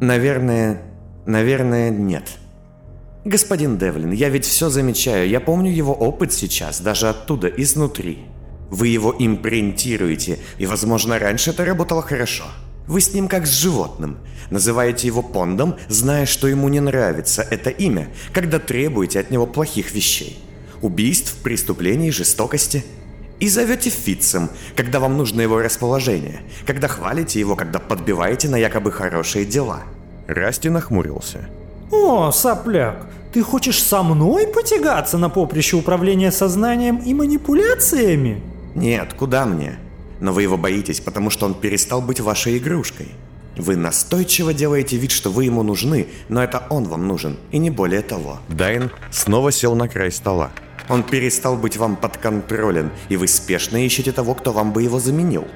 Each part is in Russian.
Наверное, наверное, нет. Господин Девлин, я ведь все замечаю, я помню его опыт сейчас, даже оттуда, изнутри. Вы его импринтируете, и, возможно, раньше это работало хорошо. Вы с ним как с животным. Называете его Пондом, зная, что ему не нравится это имя, когда требуете от него плохих вещей. Убийств, преступлений, жестокости. И зовете Фитцем, когда вам нужно его расположение, когда хвалите его, когда подбиваете на якобы хорошие дела. Расти нахмурился. О, сопляк, ты хочешь со мной потягаться на поприще управления сознанием и манипуляциями? Нет, куда мне? Но вы его боитесь, потому что он перестал быть вашей игрушкой. Вы настойчиво делаете вид, что вы ему нужны, но это он вам нужен, и не более того. Дайн снова сел на край стола. Он перестал быть вам подконтролен, и вы спешно ищете того, кто вам бы его заменил.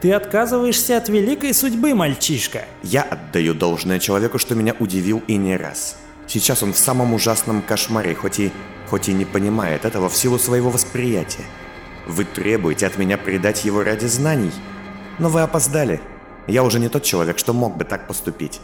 Ты отказываешься от великой судьбы, мальчишка. Я отдаю должное человеку, что меня удивил и не раз. Сейчас он в самом ужасном кошмаре, хоть и, хоть и не понимает этого в силу своего восприятия. Вы требуете от меня предать его ради знаний. Но вы опоздали. Я уже не тот человек, что мог бы так поступить.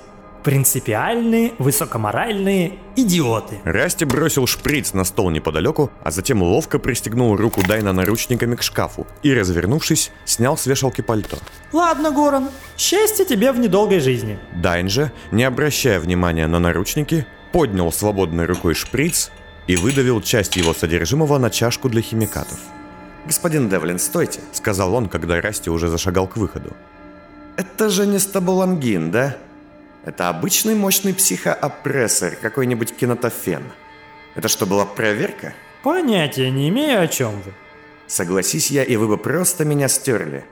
Принципиальные, высокоморальные идиоты. Расти бросил шприц на стол неподалеку, а затем ловко пристегнул руку Дайна наручниками к шкафу и, развернувшись, снял с вешалки пальто. Ладно, Горан, счастья тебе в недолгой жизни. Дайн же, не обращая внимания на наручники, поднял свободной рукой шприц и выдавил часть его содержимого на чашку для химикатов. «Господин Девлин, стойте», — сказал он, когда Расти уже зашагал к выходу. «Это же не стабулангин, да? Это обычный мощный психоопрессор, какой-нибудь кинотофен. Это что, была проверка?» Понятия не имею, о чем вы. Согласись я, и вы бы просто меня стерли.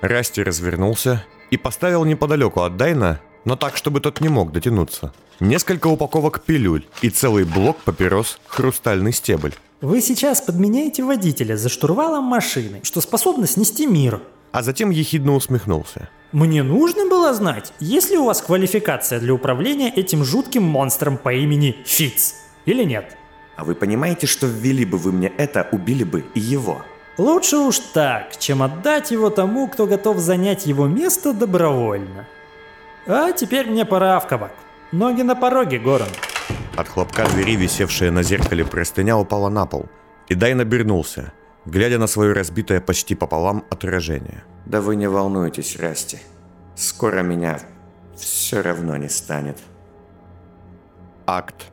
Расти развернулся и поставил неподалеку от Дайна, но так, чтобы тот не мог дотянуться. Несколько упаковок пилюль и целый блок папирос «Хрустальный стебль». Вы сейчас подменяете водителя за штурвалом машины, что способно снести мир. А затем ехидно усмехнулся. Мне нужно было знать, есть ли у вас квалификация для управления этим жутким монстром по имени Фиц, или нет. А вы понимаете, что ввели бы вы мне это, убили бы и его? Лучше уж так, чем отдать его тому, кто готов занять его место добровольно. А теперь мне пора в кабак. Ноги на пороге, Горан. От хлопка двери, висевшая на зеркале простыня, упала на пол. И Дайн обернулся, глядя на свое разбитое почти пополам отражение. Да вы не волнуйтесь, Расти. Скоро меня все равно не станет. Акт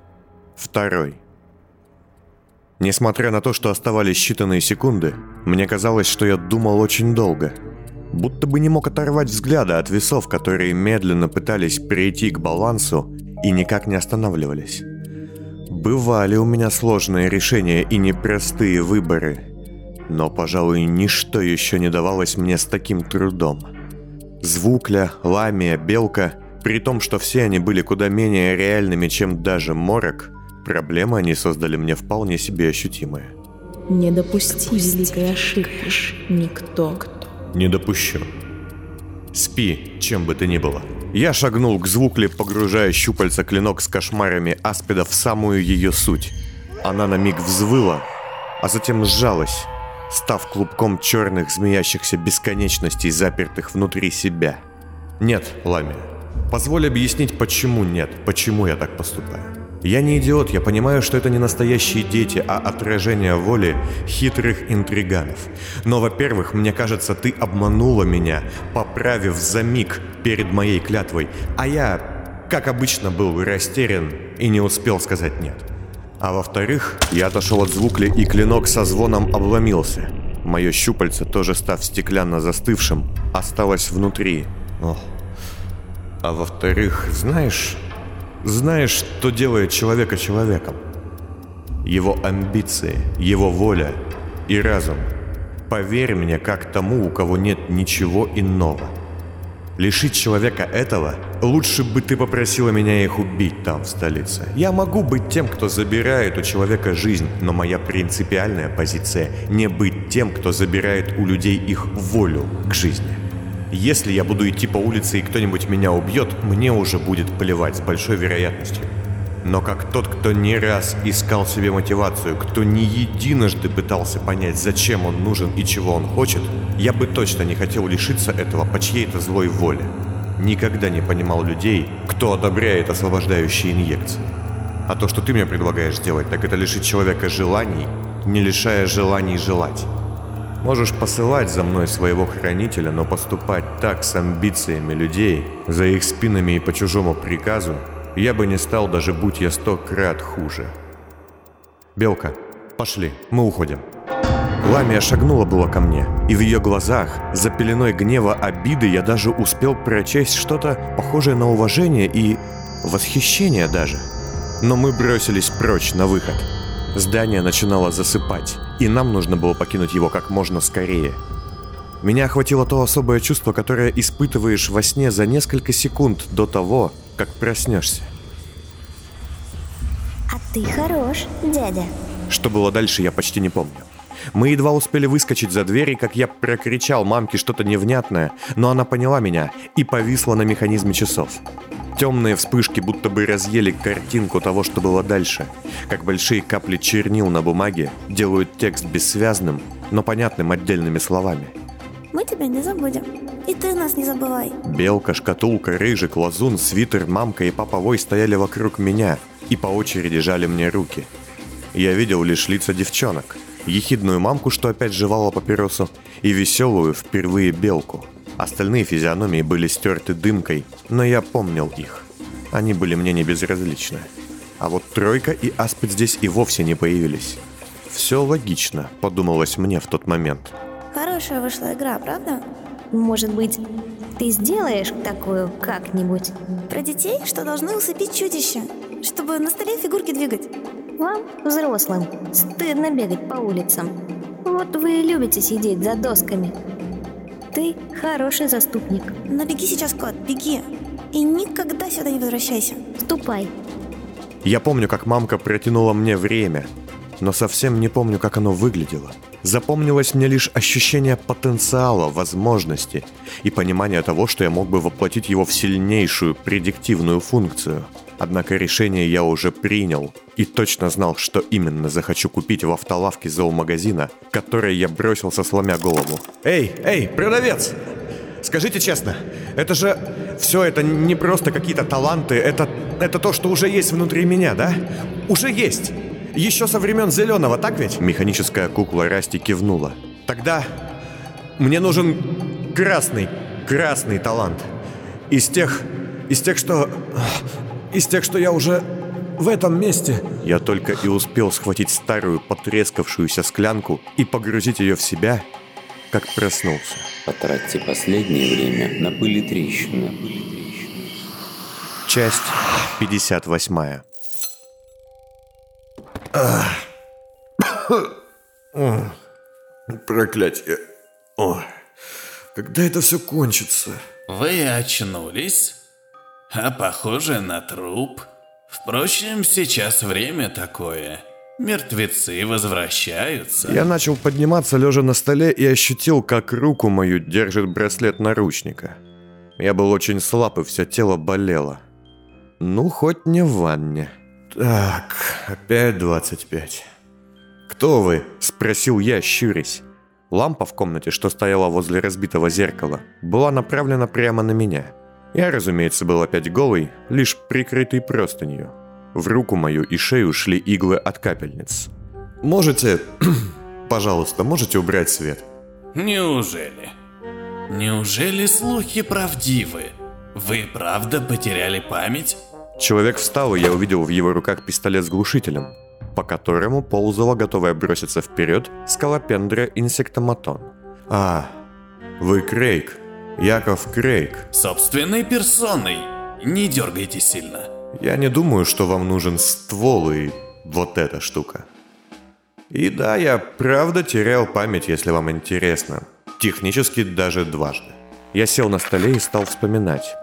второй. Несмотря на то, что оставались считанные секунды, мне казалось, что я думал очень долго. Будто бы не мог оторвать взгляда от весов, которые медленно пытались перейти к балансу и никак не останавливались. Бывали у меня сложные решения и непростые выборы, но, пожалуй, ничто еще не давалось мне с таким трудом. Звукля, ламия, белка, при том, что все они были куда менее реальными, чем даже морок, проблемы они создали мне вполне себе ощутимые. Не допусти великой ошибки. Никто. Не допущу. Спи, чем бы ты ни было. Я шагнул к звукле, погружая щупальца клинок с кошмарами аспида в самую ее суть. Она на миг взвыла, а затем сжалась, став клубком черных змеящихся бесконечностей, запертых внутри себя. Нет, Ламия, позволь объяснить, почему нет, почему я так поступаю. Я не идиот, я понимаю, что это не настоящие дети, а отражение воли хитрых интриганов. Но, во-первых, мне кажется, ты обманула меня, поправив за миг перед моей клятвой, а я, как обычно, был растерян и не успел сказать «нет». А во-вторых, я отошел от звукли, и клинок со звоном обломился. Мое щупальце, тоже став стеклянно застывшим, осталось внутри. Ох. А во-вторых, знаешь, знаешь, что делает человека человеком? Его амбиции, его воля и разум. Поверь мне, как тому, у кого нет ничего иного. Лишить человека этого, лучше бы ты попросила меня их убить там, в столице. Я могу быть тем, кто забирает у человека жизнь, но моя принципиальная позиция – не быть тем, кто забирает у людей их волю к жизни. Если я буду идти по улице и кто-нибудь меня убьет, мне уже будет плевать с большой вероятностью. Но как тот, кто не раз искал себе мотивацию, кто не единожды пытался понять, зачем он нужен и чего он хочет, я бы точно не хотел лишиться этого по чьей-то злой воле. Никогда не понимал людей, кто одобряет освобождающие инъекции. А то, что ты мне предлагаешь сделать, так это лишить человека желаний, не лишая желаний желать. Можешь посылать за мной своего хранителя, но поступать так с амбициями людей, за их спинами и по чужому приказу, я бы не стал, даже будь я сто крат хуже. Белка, пошли, мы уходим. Ламия шагнула было ко мне, и в ее глазах, за пеленой гнева обиды, я даже успел прочесть что-то похожее на уважение и восхищение даже. Но мы бросились прочь на выход. Здание начинало засыпать, и нам нужно было покинуть его как можно скорее. Меня охватило то особое чувство, которое испытываешь во сне за несколько секунд до того, как проснешься. А ты хорош, дядя. Что было дальше, я почти не помню. Мы едва успели выскочить за двери, как я прокричал мамке что-то невнятное, но она поняла меня и повисла на механизме часов. Темные вспышки будто бы разъели картинку того, что было дальше. Как большие капли чернил на бумаге делают текст бессвязным, но понятным отдельными словами. Мы тебя не забудем. И ты нас не забывай. Белка, шкатулка, рыжик, лазун, свитер, мамка и папа Вой стояли вокруг меня и по очереди жали мне руки. Я видел лишь лица девчонок – ехидную мамку, что опять жевала папиросу, и веселую впервые белку. Остальные физиономии были стерты дымкой, но я помнил их. Они были мне не безразличны. А вот Тройка и Аспид здесь и вовсе не появились. Все логично, подумалось мне в тот момент. Хорошая вышла игра, правда? Может быть, ты сделаешь такую как-нибудь? Про детей, что должны усыпить чудище, чтобы на столе фигурки двигать. Вам, взрослым, стыдно бегать по улицам. Вот вы и любите сидеть за досками. Ты хороший заступник. Но беги сейчас, кот, беги. И никогда сюда не возвращайся. Ступай. Я помню, как мамка протянула мне время, но совсем не помню, как оно выглядело. Запомнилось мне лишь ощущение потенциала, возможности и понимание того, что я мог бы воплотить его в сильнейшую предиктивную функцию – Однако решение я уже принял и точно знал, что именно захочу купить в автолавке зоомагазина, который я бросился сломя голову. «Эй, эй, продавец! Скажите честно, это же... Все это не просто какие-то таланты, это... Это то, что уже есть внутри меня, да? Уже есть! Еще со времен Зеленого, так ведь?» Механическая кукла Расти кивнула. «Тогда мне нужен красный, красный талант. Из тех... Из тех, что... Из тех, что я уже в этом месте. Я только и успел схватить старую потрескавшуюся склянку и погрузить ее в себя, как проснулся. Потратьте последнее время на пыли трещины. Часть 58. Проклятие. О, когда это все кончится? Вы очнулись? А похоже на труп. Впрочем, сейчас время такое. Мертвецы возвращаются. Я начал подниматься, лежа на столе, и ощутил, как руку мою держит браслет наручника. Я был очень слаб, и все тело болело. Ну, хоть не в ванне. Так, опять 25. «Кто вы?» – спросил я, щурясь. Лампа в комнате, что стояла возле разбитого зеркала, была направлена прямо на меня – я, разумеется, был опять голый, лишь прикрытый простынью. В руку мою и шею шли иглы от капельниц. «Можете... пожалуйста, можете убрать свет?» «Неужели? Неужели слухи правдивы? Вы правда потеряли память?» Человек встал, и я увидел в его руках пистолет с глушителем, по которому ползала, готовая броситься вперед, скалопендра инсектоматон. «А, вы Крейг», Яков Крейг. Собственной персоной. Не дергайте сильно. Я не думаю, что вам нужен ствол и вот эта штука. И да, я правда терял память, если вам интересно. Технически даже дважды. Я сел на столе и стал вспоминать.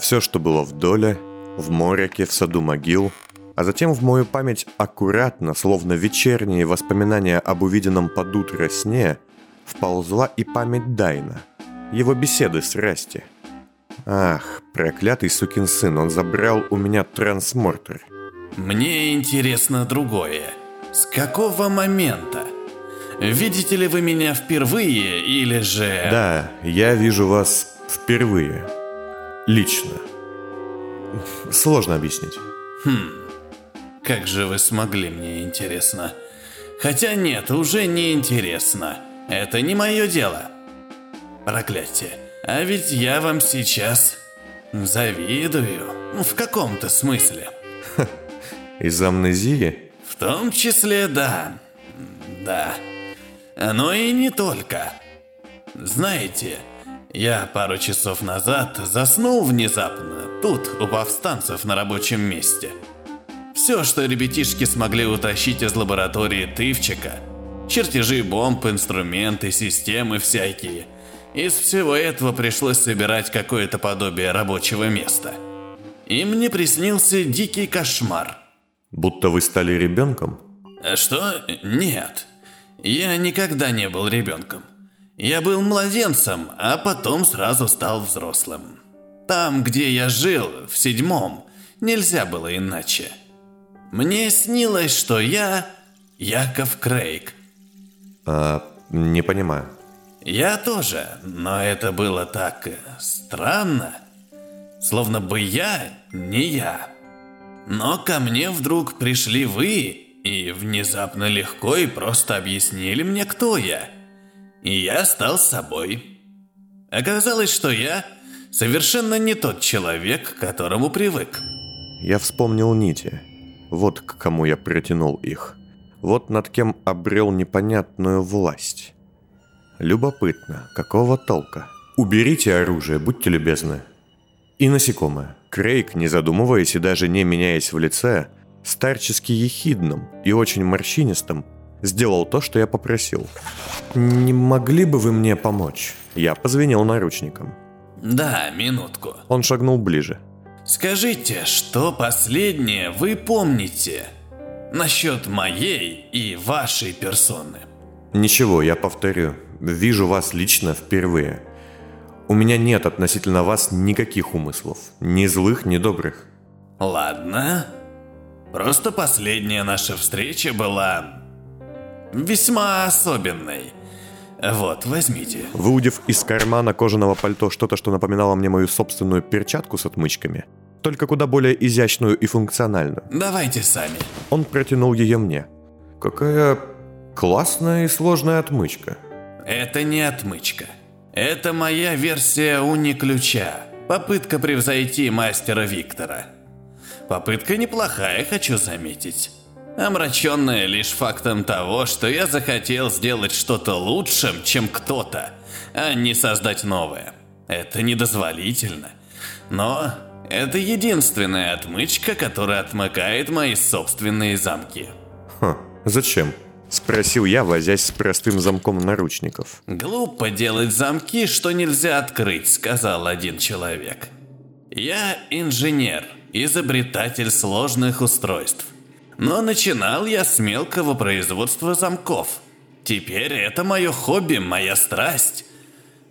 Все, что было в доле, в моряке, в саду могил, а затем в мою память аккуратно, словно вечерние воспоминания об увиденном под утро сне, вползла и память Дайна – его беседы с Расти. Ах, проклятый сукин сын, он забрал у меня трансмортер. Мне интересно другое. С какого момента? Видите ли вы меня впервые или же... Да, я вижу вас впервые. Лично. сложно объяснить. Как же вы смогли, мне интересно. Хотя нет, уже не интересно. Это не мое дело. Проклятие. А ведь я вам сейчас завидую. В каком-то смысле. Из амнезии? В том числе, да. Да. Но и не только. Знаете, я пару часов назад заснул внезапно, тут, у повстанцев на рабочем месте. Все, что ребятишки смогли утащить из лаборатории Тывчика, чертежи бомб, инструменты, системы всякие. Из всего этого пришлось собирать какое-то подобие рабочего места. И мне приснился дикий кошмар. Будто вы стали ребенком? Что? Нет. Я никогда не был ребенком. Я был младенцем, а потом сразу стал взрослым. Там, где я жил, в седьмом, нельзя было иначе. Мне снилось, что я Яков Крейг. А, не понимаю. Я тоже, но это было так странно. Словно бы я не я. Но ко мне вдруг пришли вы и внезапно легко и просто объяснили мне, кто я – и я стал собой. Оказалось, что я совершенно не тот человек, к которому привык. Я вспомнил нити. Вот к кому я притянул их. Вот над кем обрел непонятную власть. Любопытно, какого толка? Уберите оружие, будьте любезны. И насекомое. Крейг, не задумываясь и даже не меняясь в лице, старчески ехидным и очень морщинистым, Сделал то, что я попросил. «Не могли бы вы мне помочь?» Я позвенел наручником. «Да, минутку». Он шагнул ближе. «Скажите, что последнее вы помните насчет моей и вашей персоны?» «Ничего, я повторю. Вижу вас лично впервые. У меня нет относительно вас никаких умыслов. Ни злых, ни добрых». «Ладно. Просто последняя наша встреча была весьма особенной. Вот, возьмите. Выудив из кармана кожаного пальто что-то, что напоминало мне мою собственную перчатку с отмычками, только куда более изящную и функциональную. Давайте сами. Он протянул ее мне. Какая классная и сложная отмычка. Это не отмычка. Это моя версия уни-ключа. Попытка превзойти мастера Виктора. Попытка неплохая, хочу заметить омраченная лишь фактом того, что я захотел сделать что-то лучшим, чем кто-то, а не создать новое. Это недозволительно. Но это единственная отмычка, которая отмыкает мои собственные замки. Хм, зачем? Спросил я, возясь с простым замком наручников. «Глупо делать замки, что нельзя открыть», — сказал один человек. «Я инженер, изобретатель сложных устройств. Но начинал я с мелкого производства замков. Теперь это мое хобби, моя страсть.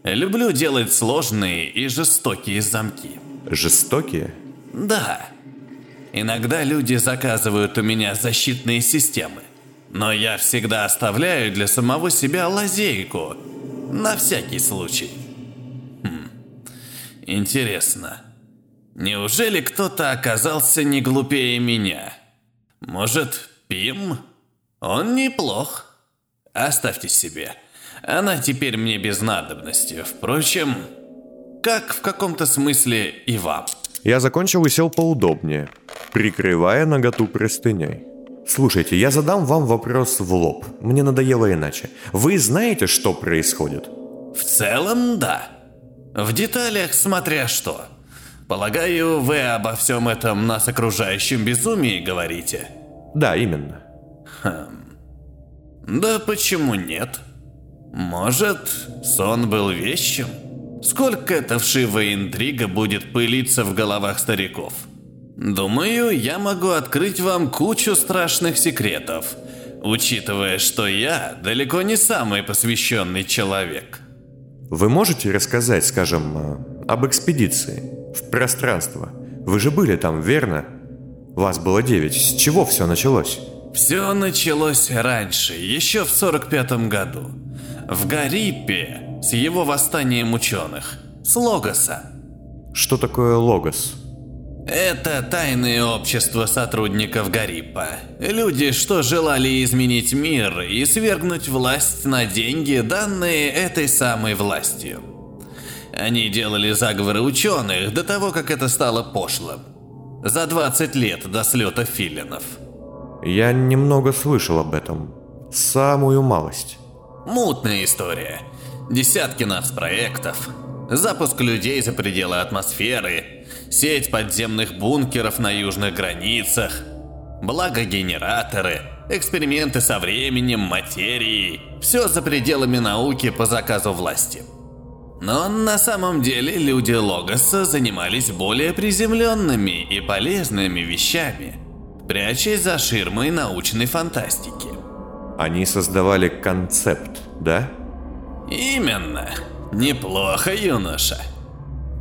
Люблю делать сложные и жестокие замки. Жестокие? Да. Иногда люди заказывают у меня защитные системы. Но я всегда оставляю для самого себя лазейку. На всякий случай. Хм. Интересно. Неужели кто-то оказался не глупее меня? Может, Пим? Он неплох. Оставьте себе. Она теперь мне без надобности. Впрочем, как в каком-то смысле и вам. Я закончил и сел поудобнее, прикрывая наготу простыней. Слушайте, я задам вам вопрос в лоб. Мне надоело иначе. Вы знаете, что происходит? В целом, да. В деталях, смотря что. Полагаю, вы обо всем этом нас окружающем безумии говорите? Да, именно. Хм. Да почему нет? Может, сон был вещим? Сколько эта вшивая интрига будет пылиться в головах стариков? Думаю, я могу открыть вам кучу страшных секретов, учитывая, что я далеко не самый посвященный человек. Вы можете рассказать, скажем, э, об экспедиции в пространство? Вы же были там, верно? Вас было девять. С чего все началось? Все началось раньше, еще в 45 году. В Гарипе, с его восстанием ученых. С Логоса. Что такое Логос? Это тайное общество сотрудников Гарипа. Люди, что желали изменить мир и свергнуть власть на деньги, данные этой самой властью. Они делали заговоры ученых до того, как это стало пошлым. За 20 лет до слета филинов. Я немного слышал об этом. Самую малость. Мутная история. Десятки нацпроектов. Запуск людей за пределы атмосферы. Сеть подземных бункеров на южных границах. Благогенераторы. Эксперименты со временем, материей. Все за пределами науки по заказу власти. Но на самом деле люди Логоса занимались более приземленными и полезными вещами, прячась за ширмой научной фантастики. Они создавали концепт, да? Именно. Неплохо, юноша.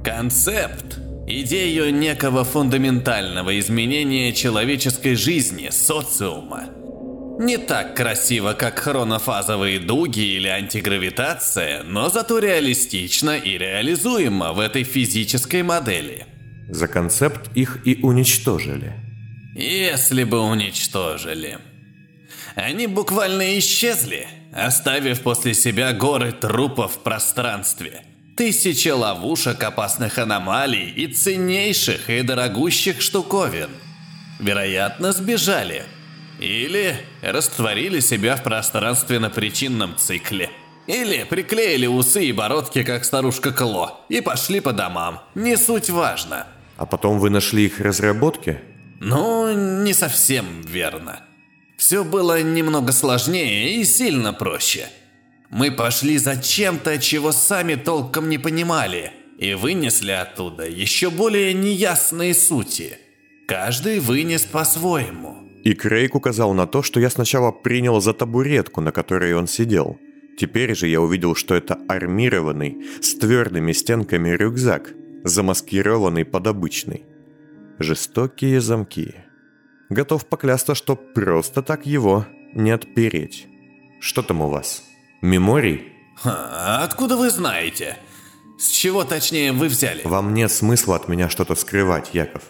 Концепт – идею некого фундаментального изменения человеческой жизни, социума. Не так красиво, как хронофазовые дуги или антигравитация, но зато реалистично и реализуемо в этой физической модели. За концепт их и уничтожили. Если бы уничтожили. Они буквально исчезли, оставив после себя горы трупов в пространстве. Тысячи ловушек, опасных аномалий и ценнейших и дорогущих штуковин. Вероятно, сбежали. Или растворили себя в пространственно-причинном цикле. Или приклеили усы и бородки, как старушка Кло, и пошли по домам. Не суть важно. А потом вы нашли их разработки? Ну, не совсем верно. Все было немного сложнее и сильно проще. Мы пошли за чем-то, чего сами толком не понимали, и вынесли оттуда еще более неясные сути. Каждый вынес по-своему. И Крейг указал на то, что я сначала принял за табуретку, на которой он сидел. Теперь же я увидел, что это армированный, с твердыми стенками рюкзак, замаскированный под обычный. Жестокие замки. Готов поклясться, что просто так его не отпереть. Что там у вас? Меморий? Ха, откуда вы знаете? С чего точнее вы взяли? Вам нет смысла от меня что-то скрывать, Яков.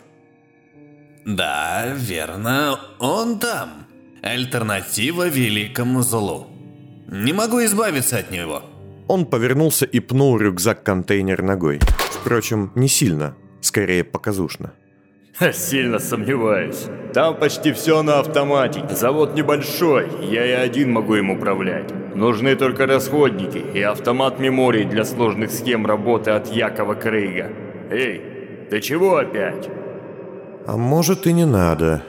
Да, верно, он там. Альтернатива великому злу. Не могу избавиться от него. Он повернулся и пнул рюкзак-контейнер ногой. Впрочем, не сильно, скорее показушно. Сильно сомневаюсь. Там почти все на автоматике. Завод небольшой, я и один могу им управлять. Нужны только расходники и автомат меморий для сложных схем работы от Якова Крейга. Эй, ты чего опять? А может и не надо.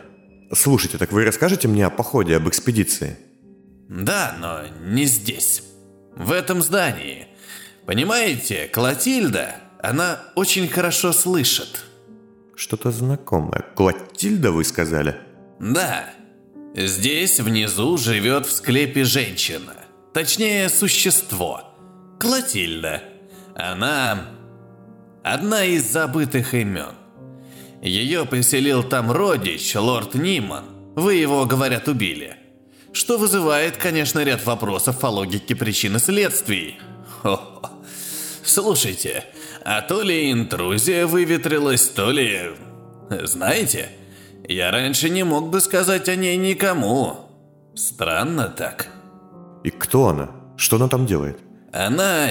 Слушайте, так вы расскажете мне о походе, об экспедиции? Да, но не здесь. В этом здании. Понимаете, Клотильда, она очень хорошо слышит. Что-то знакомое. Клотильда, вы сказали? Да. Здесь внизу живет в склепе женщина. Точнее, существо. Клотильда. Она... Одна из забытых имен. Ее поселил там родич, лорд Ниман. Вы его, говорят, убили. Что вызывает, конечно, ряд вопросов о логике причин и следствий. Хо-хо. Слушайте, а то ли интрузия выветрилась, то ли... Знаете, я раньше не мог бы сказать о ней никому. Странно так. И кто она? Что она там делает? Она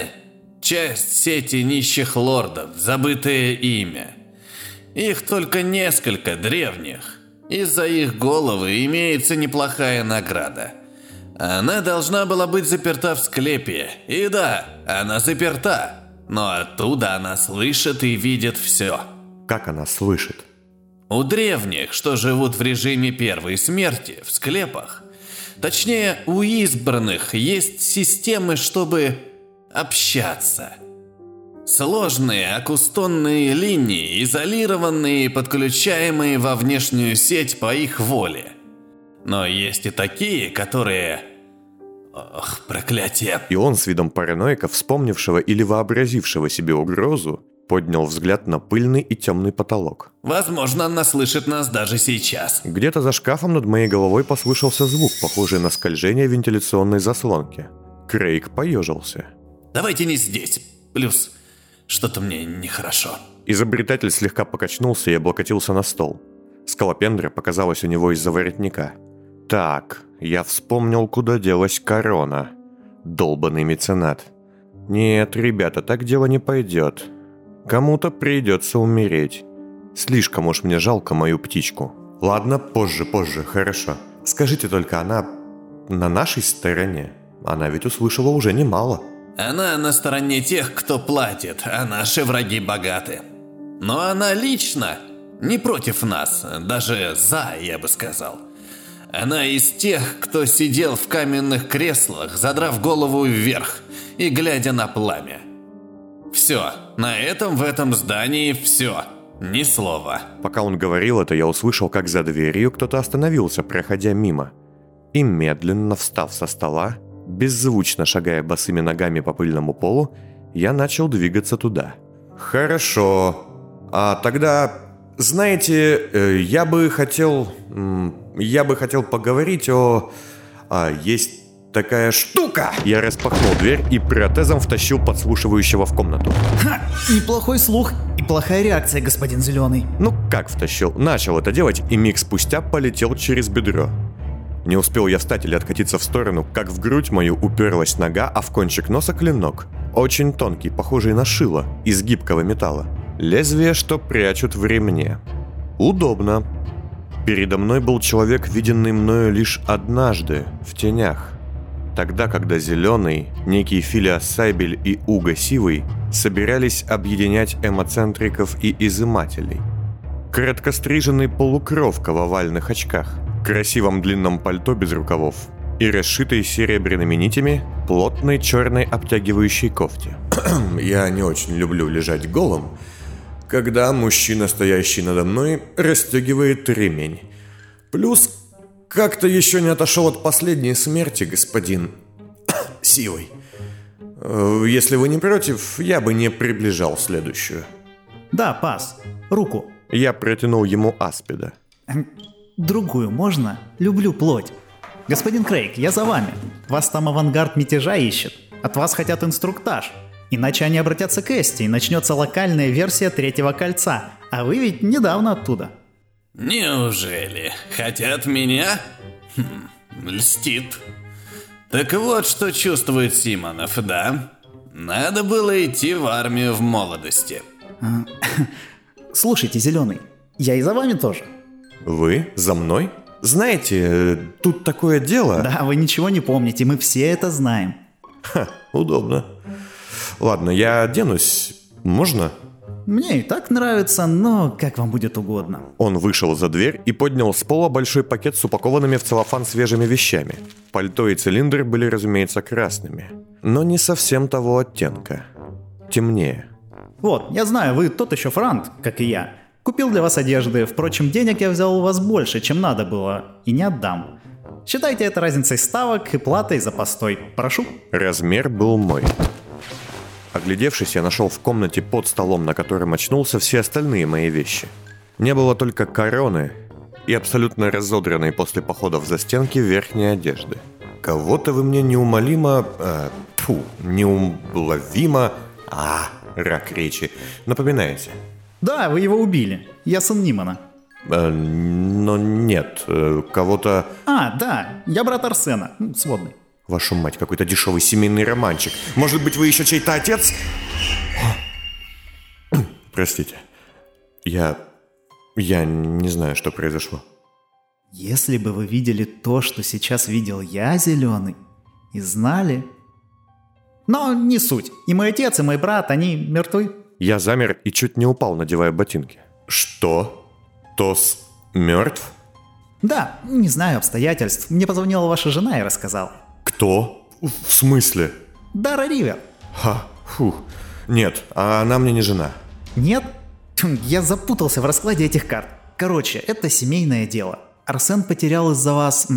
часть сети нищих лордов, забытое имя. Их только несколько древних. Из-за их головы имеется неплохая награда. Она должна была быть заперта в склепе. И да, она заперта. Но оттуда она слышит и видит все. Как она слышит? У древних, что живут в режиме первой смерти, в склепах, точнее, у избранных есть системы, чтобы общаться. Сложные акустонные линии, изолированные и подключаемые во внешнюю сеть по их воле. Но есть и такие, которые Ох, проклятие. И он с видом параноика, вспомнившего или вообразившего себе угрозу, поднял взгляд на пыльный и темный потолок. Возможно, она слышит нас даже сейчас. Где-то за шкафом над моей головой послышался звук, похожий на скольжение вентиляционной заслонки. Крейг поежился. Давайте не здесь. Плюс, что-то мне нехорошо. Изобретатель слегка покачнулся и облокотился на стол. Скалопендра показалась у него из-за воротника. Так, я вспомнил, куда делась корона. Долбанный меценат. Нет, ребята, так дело не пойдет. Кому-то придется умереть. Слишком уж мне жалко мою птичку. Ладно, позже, позже, хорошо. Скажите только, она на нашей стороне? Она ведь услышала уже немало. Она на стороне тех, кто платит, а наши враги богаты. Но она лично не против нас, даже за, я бы сказал. Она из тех, кто сидел в каменных креслах, задрав голову вверх и глядя на пламя. Все, на этом в этом здании все. Ни слова. Пока он говорил это, я услышал, как за дверью кто-то остановился, проходя мимо. И медленно встав со стола, беззвучно шагая босыми ногами по пыльному полу, я начал двигаться туда. «Хорошо. А тогда, знаете, э, я бы хотел... Я бы хотел поговорить о... А, есть такая штука!» Я распахнул дверь и протезом втащил подслушивающего в комнату. Ха! Неплохой слух и плохая реакция, господин Зеленый. Ну как втащил? Начал это делать и миг спустя полетел через бедро. Не успел я встать или откатиться в сторону, как в грудь мою уперлась нога, а в кончик носа клинок. Очень тонкий, похожий на шило, из гибкого металла. Лезвие, что прячут в ремне. Удобно. Передо мной был человек, виденный мною лишь однажды, в тенях. Тогда, когда Зеленый, некий Филиас Сайбель и Уго Сивый собирались объединять эмоцентриков и изымателей. Короткостриженный полукровка в овальных очках, красивом длинном пальто без рукавов и расшитой серебряными нитями плотной черной обтягивающей кофте. Я не очень люблю лежать голым, когда мужчина, стоящий надо мной, расстегивает ремень. Плюс как-то еще не отошел от последней смерти, господин Сивой. Э, если вы не против, я бы не приближал следующую. Да, пас. Руку. Я протянул ему аспида. Другую можно? Люблю плоть. Господин Крейг, я за вами. Вас там авангард мятежа ищет. От вас хотят инструктаж. Иначе они обратятся к Эсти, и начнется локальная версия третьего кольца. А вы ведь недавно оттуда. Неужели? Хотят меня? Хм, льстит. Так вот, что чувствует Симонов, да? Надо было идти в армию в молодости. А, слушайте, Зеленый, я и за вами тоже. Вы? За мной? Знаете, тут такое дело... Да, вы ничего не помните, мы все это знаем. Ха, удобно. Ладно, я оденусь. Можно? Мне и так нравится, но как вам будет угодно. Он вышел за дверь и поднял с пола большой пакет с упакованными в целлофан свежими вещами. Пальто и цилиндр были, разумеется, красными. Но не совсем того оттенка. Темнее. Вот, я знаю, вы тот еще франт, как и я. Купил для вас одежды, впрочем, денег я взял у вас больше, чем надо было, и не отдам. Считайте это разницей ставок и платой за постой. Прошу. Размер был мой. Оглядевшись, я нашел в комнате под столом, на котором очнулся, все остальные мои вещи. Не было только короны и абсолютно разодранной после походов за стенки верхней одежды. Кого-то вы мне неумолимо... Э, фу, неуловимо... А, рак речи. Напоминаете. Да, вы его убили. Я сын Нимана. Э, но нет, э, кого-то... А, да, я брат Арсена, сводный. Вашу мать, какой-то дешевый семейный романчик. Может быть, вы еще чей-то отец? Простите. Я... Я не знаю, что произошло. Если бы вы видели то, что сейчас видел я, Зеленый, и знали... Но не суть. И мой отец, и мой брат, они мертвы. Я замер и чуть не упал, надевая ботинки. Что? Тос мертв? Да, не знаю обстоятельств. Мне позвонила ваша жена и рассказала. Кто? В смысле? Дара Ривер. Ха, фух. Нет, а она мне не жена. Нет? Я запутался в раскладе этих карт. Короче, это семейное дело. Арсен потерял из-за вас...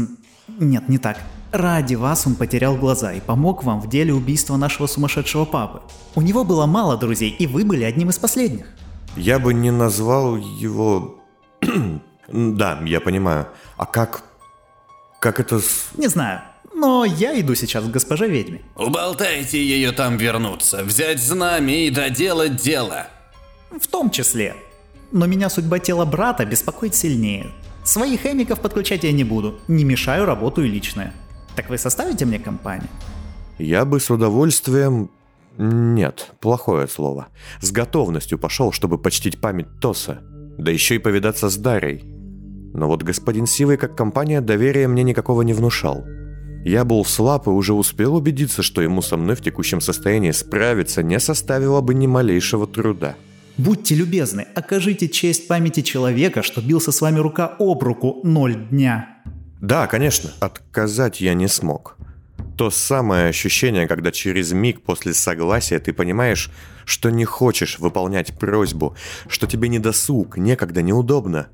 Нет, не так. Ради вас он потерял глаза и помог вам в деле убийства нашего сумасшедшего папы. У него было мало друзей, и вы были одним из последних. Я бы не назвал его... да, я понимаю. А как... Как это... Не знаю. Но я иду сейчас к госпоже ведьме. Уболтайте ее там вернуться, взять знамя и доделать дело. В том числе. Но меня судьба тела брата беспокоит сильнее. Своих хемиков подключать я не буду. Не мешаю работу и личное. Так вы составите мне компанию? Я бы с удовольствием... Нет, плохое слово. С готовностью пошел, чтобы почтить память Тоса. Да еще и повидаться с Дарей. Но вот господин Сивый как компания доверия мне никакого не внушал. Я был слаб и уже успел убедиться, что ему со мной в текущем состоянии справиться не составило бы ни малейшего труда. Будьте любезны, окажите честь памяти человека, что бился с вами рука об руку ноль дня. Да, конечно, отказать я не смог. То самое ощущение, когда через миг после согласия ты понимаешь, что не хочешь выполнять просьбу, что тебе не досуг, некогда неудобно.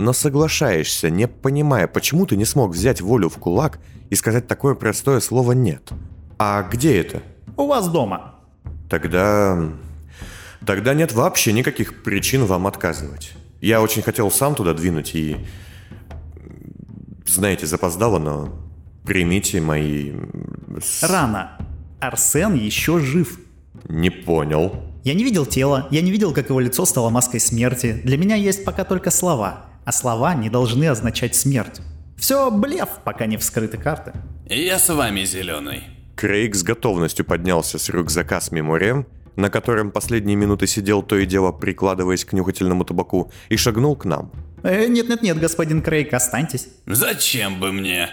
Но соглашаешься, не понимая, почему ты не смог взять волю в кулак и сказать такое простое слово «нет». А где это? У вас дома. Тогда Тогда нет вообще никаких причин вам отказывать. Я очень хотел сам туда двинуть и... Знаете, запоздало, но примите мои... Рано. Арсен еще жив. Не понял. Я не видел тела, я не видел, как его лицо стало маской смерти. Для меня есть пока только слова, а слова не должны означать смерть. Все блеф, пока не вскрыты карты. Я с вами, Зеленый. Крейг с готовностью поднялся с рюкзака с меморием на котором последние минуты сидел то и дело прикладываясь к нюхательному табаку, и шагнул к нам. Э, нет-нет-нет, господин Крейг, останьтесь. Зачем бы мне?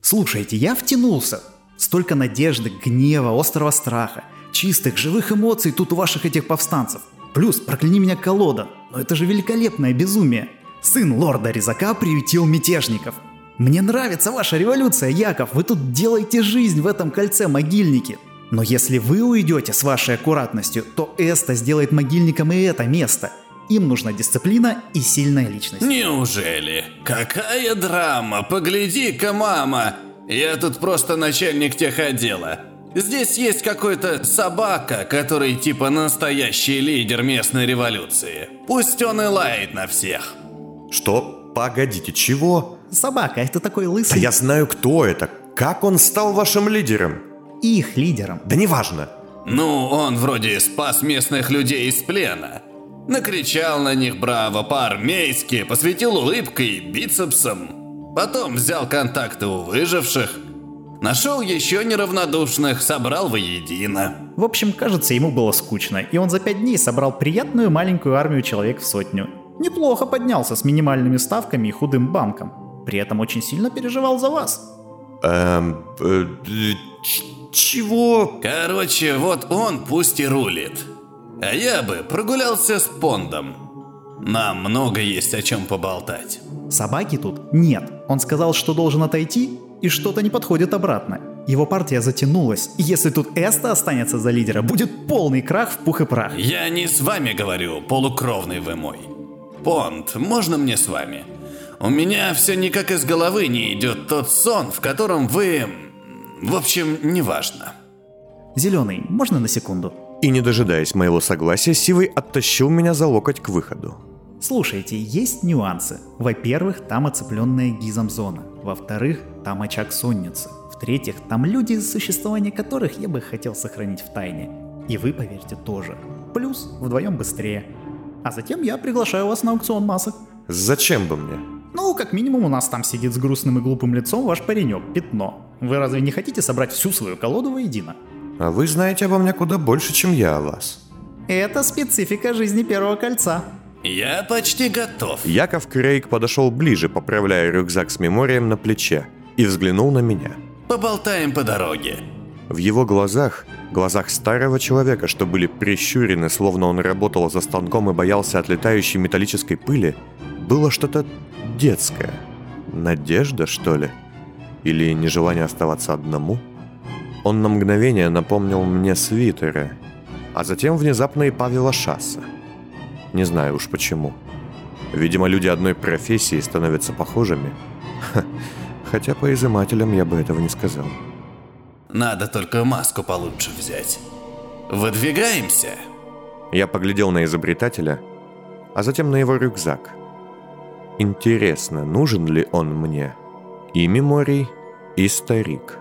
Слушайте, я втянулся. Столько надежды, гнева, острого страха, чистых, живых эмоций тут у ваших этих повстанцев. Плюс, прокляни меня колода, но это же великолепное безумие. Сын лорда Резака приютил мятежников. Мне нравится ваша революция, Яков, вы тут делаете жизнь в этом кольце могильники. Но если вы уйдете с вашей аккуратностью, то Эста сделает могильником и это место. Им нужна дисциплина и сильная личность. Неужели? Какая драма! Погляди-ка, мама! Я тут просто начальник техотдела. Здесь есть какой-то собака, который типа настоящий лидер местной революции. Пусть он и лает на всех. Что? Погодите, чего? Собака, это такой лысый... Да я знаю, кто это. Как он стал вашим лидером? их лидером. Да неважно. Ну, он вроде спас местных людей из плена. Накричал на них браво по-армейски, посветил улыбкой бицепсом. Потом взял контакты у выживших. Нашел еще неравнодушных, собрал воедино. В общем, кажется, ему было скучно, и он за пять дней собрал приятную маленькую армию человек в сотню. Неплохо поднялся с минимальными ставками и худым банком. При этом очень сильно переживал за вас. Эм... Э, чего? Короче, вот он пусть и рулит. А я бы прогулялся с Пондом. Нам много есть о чем поболтать. Собаки тут нет. Он сказал, что должен отойти, и что-то не подходит обратно. Его партия затянулась, и если тут Эста останется за лидера, будет полный крах в пух и прах. Я не с вами говорю, полукровный вы мой. Понд, можно мне с вами? У меня все никак из головы не идет тот сон, в котором вы в общем, неважно. Зеленый, можно на секунду? И не дожидаясь моего согласия, Сивый оттащил меня за локоть к выходу. Слушайте, есть нюансы. Во-первых, там оцепленная гизом зона. Во-вторых, там очаг сонницы. В-третьих, там люди, существование которых я бы хотел сохранить в тайне. И вы, поверьте, тоже. Плюс вдвоем быстрее. А затем я приглашаю вас на аукцион масок. Зачем бы мне? Ну, как минимум у нас там сидит с грустным и глупым лицом ваш паренек, Пятно. Вы разве не хотите собрать всю свою колоду воедино? А вы знаете обо мне куда больше, чем я о вас. Это специфика жизни Первого Кольца. Я почти готов. Яков Крейг подошел ближе, поправляя рюкзак с меморием на плече, и взглянул на меня. Поболтаем по дороге. В его глазах, глазах старого человека, что были прищурены, словно он работал за станком и боялся отлетающей металлической пыли, было что-то детское. Надежда, что ли? Или нежелание оставаться одному? Он на мгновение напомнил мне свитеры, а затем внезапно и Павела Шасса. Не знаю уж почему. Видимо, люди одной профессии становятся похожими. Хотя по изымателям я бы этого не сказал. Надо только маску получше взять. Выдвигаемся? Я поглядел на изобретателя, а затем на его рюкзак. Интересно, нужен ли он мне? и меморий, и старик.